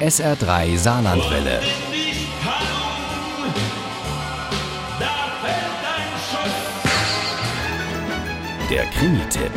SR3 Saarlandwelle. Der Krimi-Tipp.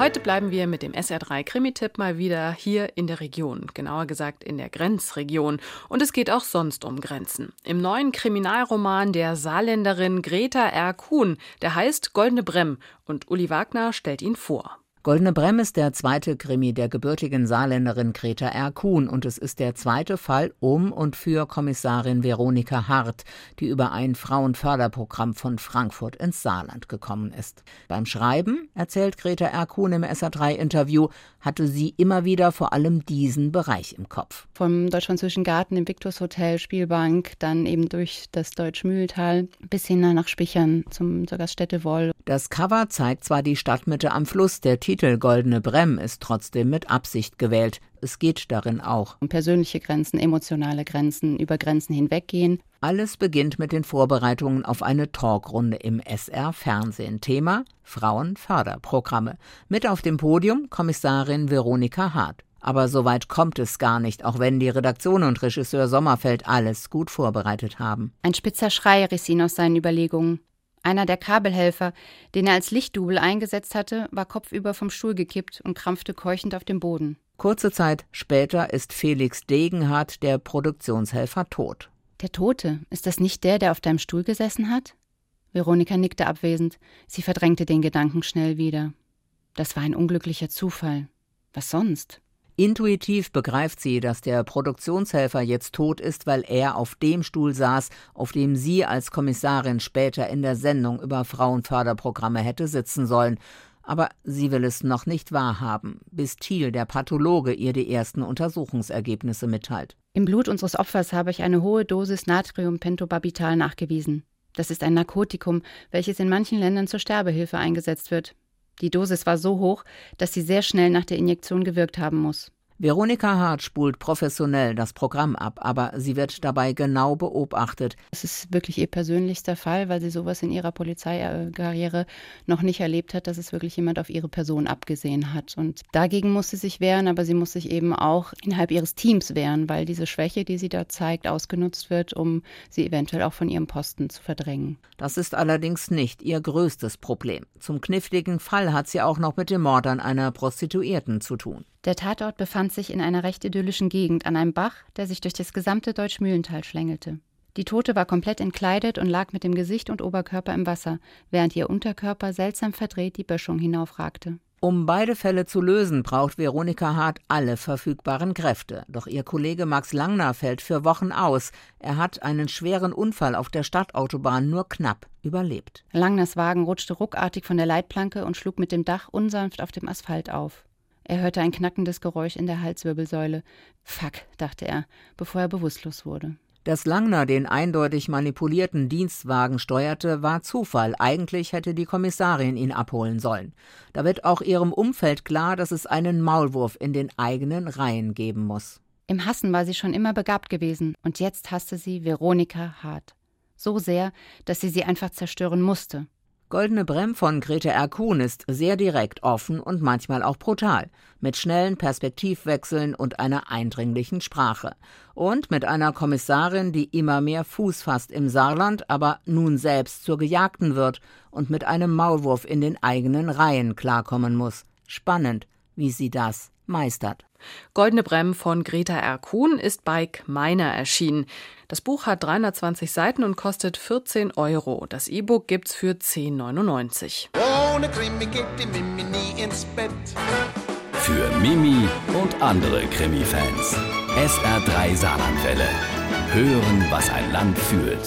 Heute bleiben wir mit dem SR3 Krimi-Tipp mal wieder hier in der Region, genauer gesagt in der Grenzregion. Und es geht auch sonst um Grenzen. Im neuen Kriminalroman der Saarländerin Greta R. Kuhn, der heißt Goldene Bremm und Uli Wagner stellt ihn vor. Goldene Bremm ist der zweite Krimi der gebürtigen Saarländerin Greta R. Kuhn und es ist der zweite Fall um und für Kommissarin Veronika Hart, die über ein Frauenförderprogramm von Frankfurt ins Saarland gekommen ist. Beim Schreiben, erzählt Greta R. Kuhn im SA3-Interview, hatte sie immer wieder vor allem diesen Bereich im Kopf. Vom Deutsch-Französischen Garten im Victus-Hotel, Spielbank, dann eben durch das Deutsch-Mühltal bis hin nach Spichern zum, zur Gaststätte Woll. Das Cover zeigt zwar die Stadtmitte am Fluss, der Titel Goldene Bremm ist trotzdem mit Absicht gewählt. Es geht darin auch um persönliche Grenzen, emotionale Grenzen, über Grenzen hinweggehen. Alles beginnt mit den Vorbereitungen auf eine Talkrunde im SR Fernsehen. Thema Frauenförderprogramme. Mit auf dem Podium Kommissarin Veronika Hart. Aber so weit kommt es gar nicht, auch wenn die Redaktion und Regisseur Sommerfeld alles gut vorbereitet haben. Ein spitzer Schrei riss ihn aus seinen Überlegungen. Einer der Kabelhelfer, den er als Lichtdubel eingesetzt hatte, war kopfüber vom Stuhl gekippt und krampfte keuchend auf dem Boden. Kurze Zeit später ist Felix Degenhardt, der Produktionshelfer, tot. Der Tote, ist das nicht der, der auf deinem Stuhl gesessen hat? Veronika nickte abwesend. Sie verdrängte den Gedanken schnell wieder. Das war ein unglücklicher Zufall. Was sonst? Intuitiv begreift sie, dass der Produktionshelfer jetzt tot ist, weil er auf dem Stuhl saß, auf dem sie als Kommissarin später in der Sendung über Frauenförderprogramme hätte sitzen sollen. Aber sie will es noch nicht wahrhaben, bis Thiel, der Pathologe, ihr die ersten Untersuchungsergebnisse mitteilt. Im Blut unseres Opfers habe ich eine hohe Dosis Natriumpentobarbital nachgewiesen. Das ist ein Narkotikum, welches in manchen Ländern zur Sterbehilfe eingesetzt wird. Die Dosis war so hoch, dass sie sehr schnell nach der Injektion gewirkt haben muss. Veronika Hart spult professionell das Programm ab, aber sie wird dabei genau beobachtet. Es ist wirklich ihr persönlichster Fall, weil sie sowas in ihrer Polizeikarriere noch nicht erlebt hat, dass es wirklich jemand auf ihre Person abgesehen hat. Und dagegen muss sie sich wehren, aber sie muss sich eben auch innerhalb ihres Teams wehren, weil diese Schwäche, die sie da zeigt, ausgenutzt wird, um sie eventuell auch von ihrem Posten zu verdrängen. Das ist allerdings nicht ihr größtes Problem. Zum kniffligen Fall hat sie auch noch mit dem Mord an einer Prostituierten zu tun. Der Tatort befand sich in einer recht idyllischen Gegend an einem Bach, der sich durch das gesamte Deutschmühlental schlängelte. Die Tote war komplett entkleidet und lag mit dem Gesicht und Oberkörper im Wasser, während ihr Unterkörper seltsam verdreht die Böschung hinaufragte. Um beide Fälle zu lösen, braucht Veronika Hart alle verfügbaren Kräfte. Doch ihr Kollege Max Langner fällt für Wochen aus. Er hat einen schweren Unfall auf der Stadtautobahn nur knapp überlebt. Langners Wagen rutschte ruckartig von der Leitplanke und schlug mit dem Dach unsanft auf dem Asphalt auf. Er hörte ein knackendes Geräusch in der Halswirbelsäule. Fuck, dachte er, bevor er bewusstlos wurde. Dass Langner den eindeutig manipulierten Dienstwagen steuerte, war Zufall. Eigentlich hätte die Kommissarin ihn abholen sollen. Da wird auch ihrem Umfeld klar, dass es einen Maulwurf in den eigenen Reihen geben muss. Im Hassen war sie schon immer begabt gewesen, und jetzt hasste sie Veronika hart. So sehr, dass sie sie einfach zerstören musste. Goldene Brem von Grete R. Kuhn ist sehr direkt, offen und manchmal auch brutal, mit schnellen Perspektivwechseln und einer eindringlichen Sprache. Und mit einer Kommissarin, die immer mehr Fuß fasst im Saarland, aber nun selbst zur Gejagten wird und mit einem Maulwurf in den eigenen Reihen klarkommen muss. Spannend, wie sie das meistert. Goldene Brem von Greta R. Kuhn ist bei Meiner erschienen. Das Buch hat 320 Seiten und kostet 14 Euro. Das E-Book gibt's für 10,99. Ohne Krimi geht die Mimi nie ins Bett. Für Mimi und andere Krimi-Fans. SR3 Saarlandwelle. Hören, was ein Land fühlt.